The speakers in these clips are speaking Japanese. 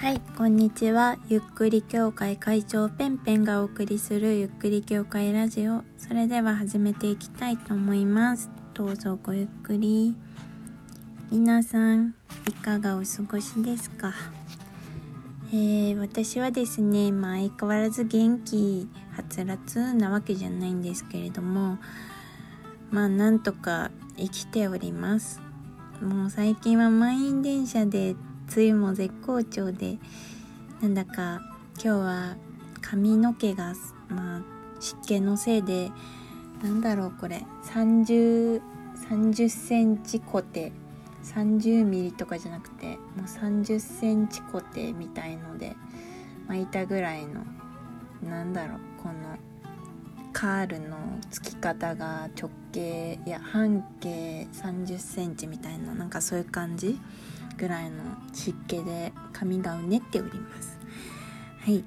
はい、こんにちは。ゆっくり協会会長ペンペンがお送りするゆっくり協会ラジオ。それでは始めていきたいと思います。どうぞごゆっくり。皆さん、いかがお過ごしですか？えー、私はですね、まあ相変わらず元気、はつらつなわけじゃないんですけれども、まあなんとか生きております。もう最近は満員電車で梅雨も絶好調でなんだか今日は髪の毛がまあ湿気のせいでなんだろうこれ30 30センチコテ30ミリとかじゃなくてもう30センチコテみたいので巻いたぐらいのなんだろうこのカールのつき方が直径いや半径30センチみたいななんかそういう感じぐらいの湿気で髪がうねっております。はい、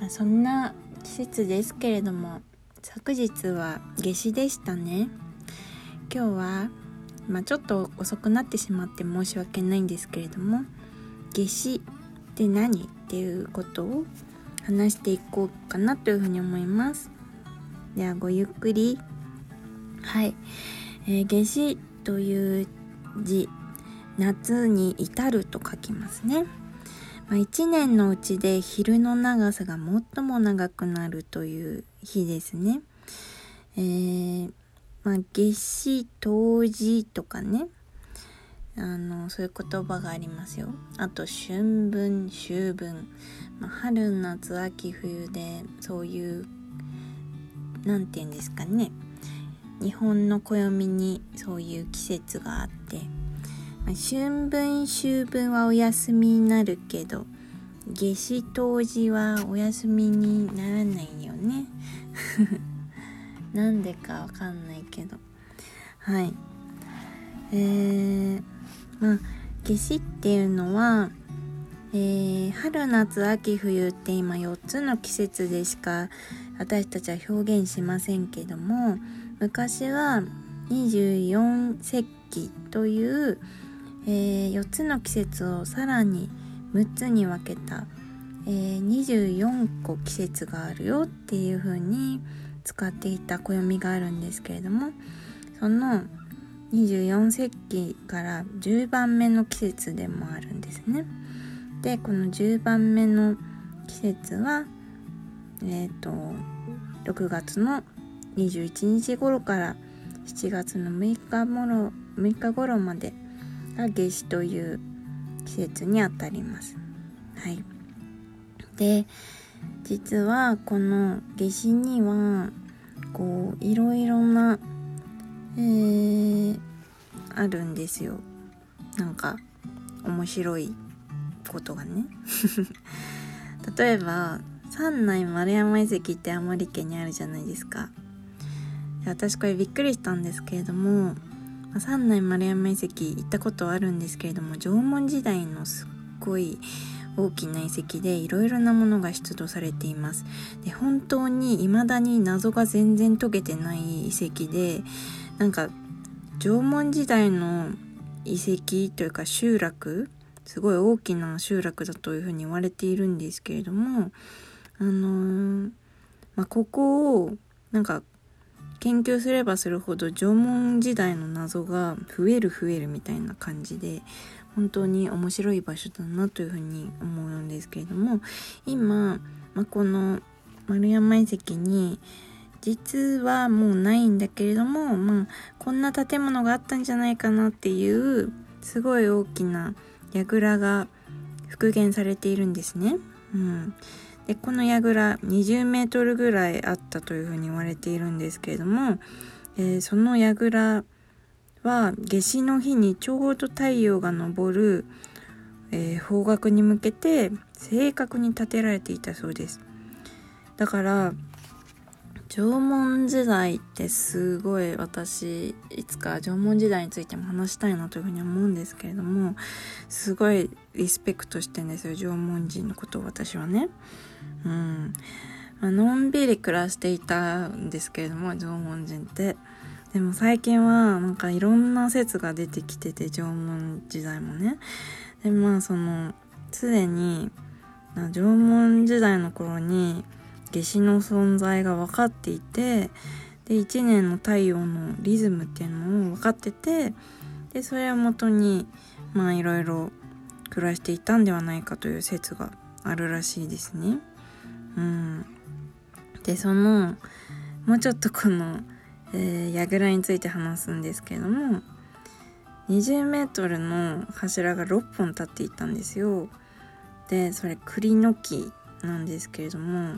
まあ、そんな季節ですけれども昨日は夏至でしたね。今日は、まあ、ちょっと遅くなってしまって申し訳ないんですけれども夏至って何っていうことを話していこうかなというふうに思います。ではごゆっくり。はい、えー、夏至という字夏に至ると書きますね、まあ、1年のうちで昼の長さが最も長くなるという日ですね。えー、まあ、夏至冬至とかね。あのそういう言葉がありますよ。あと春分秋分、まあ、春夏秋冬でそういう何て言うんですかね。日本の暦にそういう季節があって、春分秋分はお休みになるけど夏至冬至はお休みにならないよね。なんでかわかんないけど。はい。えー、まあ夏至っていうのはえー、春夏秋冬って今4つの季節でしか私たちは表現しませんけども昔は24節気という、えー、4つの季節をさらに6つに分けた、えー、24個季節があるよっていう風に使っていた暦があるんですけれどもその24節気から10番目の季節でもあるんですね。でこの10番目の季節はえっ、ー、と6月の21日頃から7月の6日頃 ,6 日頃までが夏至という季節にあたります。はい、で実はこの夏至にはこういろいろな、えー、あるんですよ。なんか面白いことがね 例えば三内丸山遺跡って青森県にあるじゃないですか私これびっくりしたんですけれども三内丸山遺跡行ったことはあるんですけれども縄文時代のすっごい大きな遺跡でいろいろなものが出土されています。で本当に未だに謎が全然解けてない遺跡でなんか縄文時代の遺跡というか集落すごい大きな集落だというふうに言われているんですけれどもあのー、まあ、ここをなんか研究すればするほど縄文時代の謎が増える増えるみたいな感じで本当に面白い場所だなというふうに思うんですけれども今、まあ、この丸山遺跡に実はもうないんだけれども、まあ、こんな建物があったんじゃないかなっていうすごい大きな櫓が復元されているんですね。うん、でこの櫓20メートルぐらいあったというふうに言われているんですけれども、えー、その櫓は夏至の日にちょうど太陽が昇る、えー、方角に向けて正確に建てられていたそうです。だから縄文時代ってすごい私いつか縄文時代についても話したいなというふうに思うんですけれどもすごいリスペクトしてんですよ縄文人のことを私はね。うん。まあのんびり暮らしていたんですけれども縄文人って。でも最近はなんかいろんな説が出てきてて縄文時代もね。でまあそのすでに縄文時代の頃に夏至の存在が分かっていてで1年の太陽のリズムっていうのも分かっててでそれをもとにまあいろいろ暮らしていたんではないかという説があるらしいですね。うん、でそのもうちょっとこの、えー、櫓について話すんですけれども20メートルの柱が6本立っていたんですよ。でそれ栗の木なんですけれども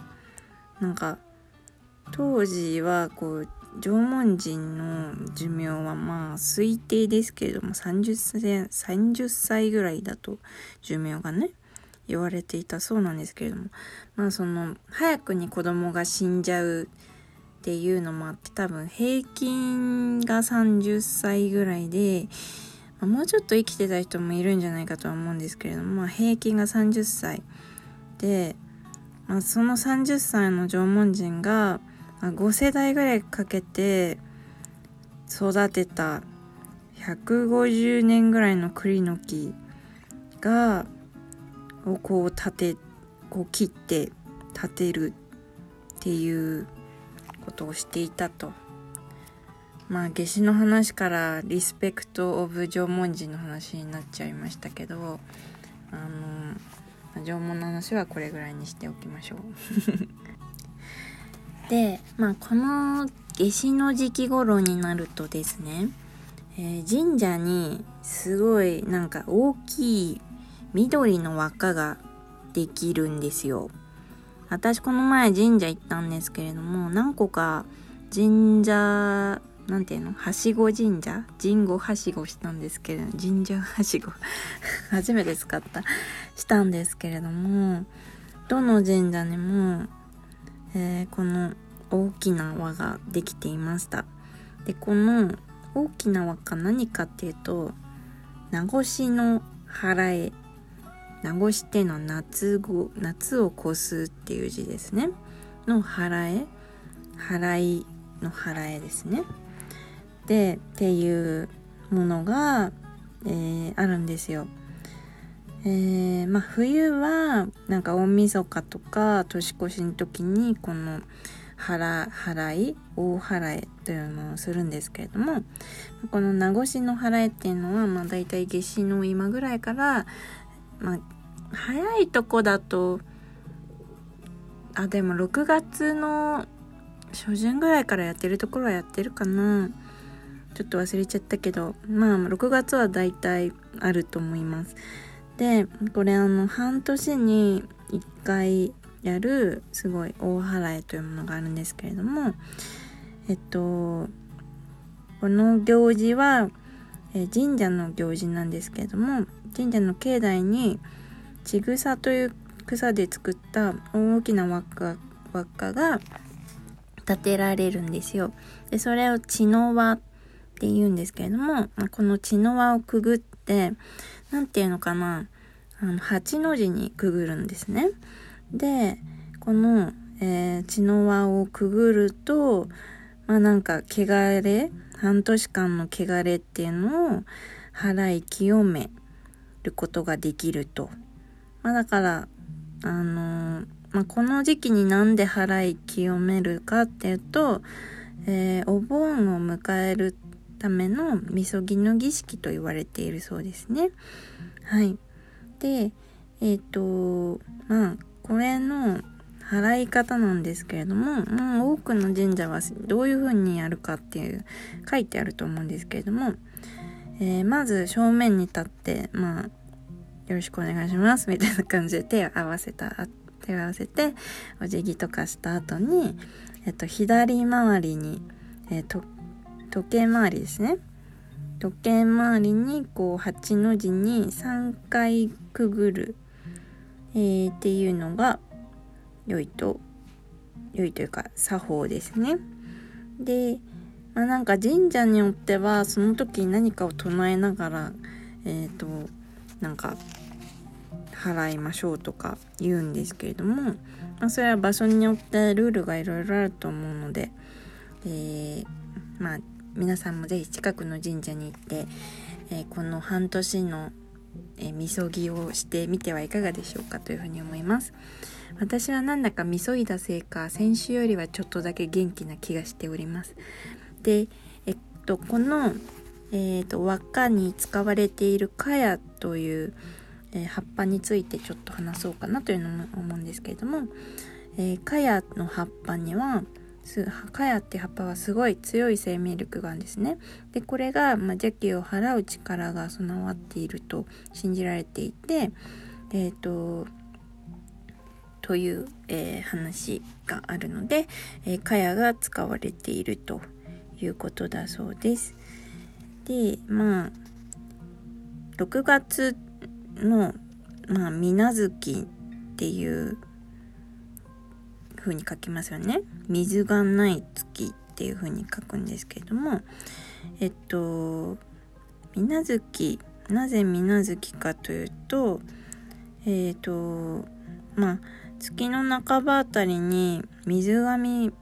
なんか当時はこう縄文人の寿命はまあ推定ですけれども30歳 ,30 歳ぐらいだと寿命がね言われていたそうなんですけれどもまあその早くに子供が死んじゃうっていうのもあって多分平均が30歳ぐらいで、まあ、もうちょっと生きてた人もいるんじゃないかとは思うんですけれども、まあ、平均が30歳で、まあ、その30歳の縄文人が、ま、5世代ぐらいかけて育てた150年ぐらいの栗の木がをこう立てこう切って立てるっていうことをしていたと。まあ夏至の話からリスペクト・オブ・縄文人の話になっちゃいましたけどあの縄文の話はこれぐらいにしておきましょう でまあこの夏至の時期頃になるとですね、えー、神社にすごいなんか大きい緑の輪っかができるんですよ。私この前神社行ったんですけれども何個か神社なんていうの？はしご神社？神護はしごしたんですけれど神社はしご。初めて使った。したんですけれどもどの神社にも、えー、この大きな輪ができていました。でこの大きな輪っか何かっていうと名越の払え名越っての夏語夏を越すっていう字ですね。の払え。払いの払えですね。でっていうものが、えー、あるんですよ。えー、まあ冬はなんか大晦日とか年越しの時にこの払払い大払いというのをするんですけれどもこの名越の払いっていうのはまあ大体夏至の今ぐらいから、まあ、早いとこだとあでも6月の初旬ぐらいからやってるところはやってるかな。ちょっと忘れちゃったけどまあ6月は大体あると思います。でこれあの半年に1回やるすごい大払いというものがあるんですけれどもえっとこの行事は、え神社の行事なんですけれども神社の境内にちぐさという草で作った大きな輪っか輪っかが立てられるんですよ。でそれを血の輪って言うんですけれども、この血の輪をくぐって、何て言うのかな、あの、八の字にくぐるんですね。で、この、えー、血の輪をくぐると、まあなんか、汚れ、半年間の汚れっていうのを払い清めることができると。まあだから、あの、まあ、この時期になんで払い清めるかっていうと、えー、お盆を迎えるためのみそぎの儀式と言われているそうですね。はい。で、えっ、ー、と、まあ、これの払い方なんですけれども、もう多くの神社はどういう風にやるかっていう書いてあると思うんですけれども、えー、まず正面に立って、まあ、よろしくお願いします。みたいな感じで手を合わせた手を合わせてお辞儀とかした後に、えっと、左回りに、えー、時計回りですね。時計回りにこう8の字に3回くぐる、えー、っていうのが良いと良いというか作法ですね。でまあなんか神社によってはその時何かを唱えながらえっ、ー、となんか払いましょうとか言うんですけれども、まあ、それは場所によってルールがいろいろあると思うので、えー、まあ皆さんも是非近くの神社に行って、えー、この半年のえ、みそぎをしてみてはいかがでしょうかというふうに思います。私はなんだかみそいだせいか先週よりはちょっとだけ元気な気がしております。でえっとこのえーと、輪っかに使われているカヤという、えー、葉っぱについてちょっと話そうかなというのも思うんですけれども、えー、カヤの葉っぱにはカヤって葉っぱはすごい強い生命力があるんですね。でこれが、まあ、邪気を払う力が備わっていると信じられていてえっ、ー、とという、えー、話があるので、えー、カヤが使われているということだそうです。でまあ6月のまあ水月っていう風に書きますよね。水がない月っていう風に書くんですけれどもえっと水月なぜ水月かというとえっ、とまあ月の半ばあたりに水神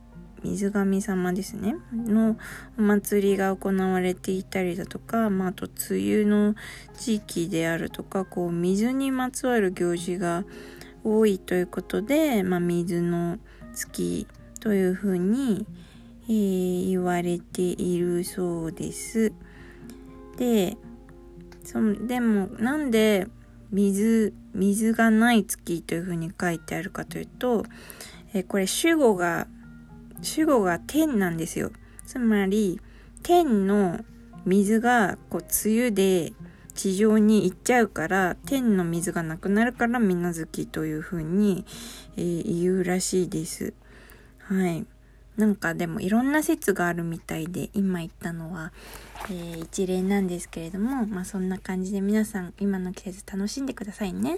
水神様ですねのお祭りが行われていたりだとか、まあ、あと梅雨の地域であるとかこう水にまつわる行事が多いということで、まあ、水の月というふうに、えー、言われているそうです。でそでもなんで水水がない月というふうに書いてあるかというと、えー、これ主語が主語が天なんですよ。つまり、天の水がこう梅雨で地上に行っちゃうから天の水がなくなるから水無月というふうに、えー、言うらしいです。はい。なんかでもいろんな説があるみたいで今言ったのは、えー、一例なんですけれどもまあそんな感じで皆さん今の季節楽しんでくださいね。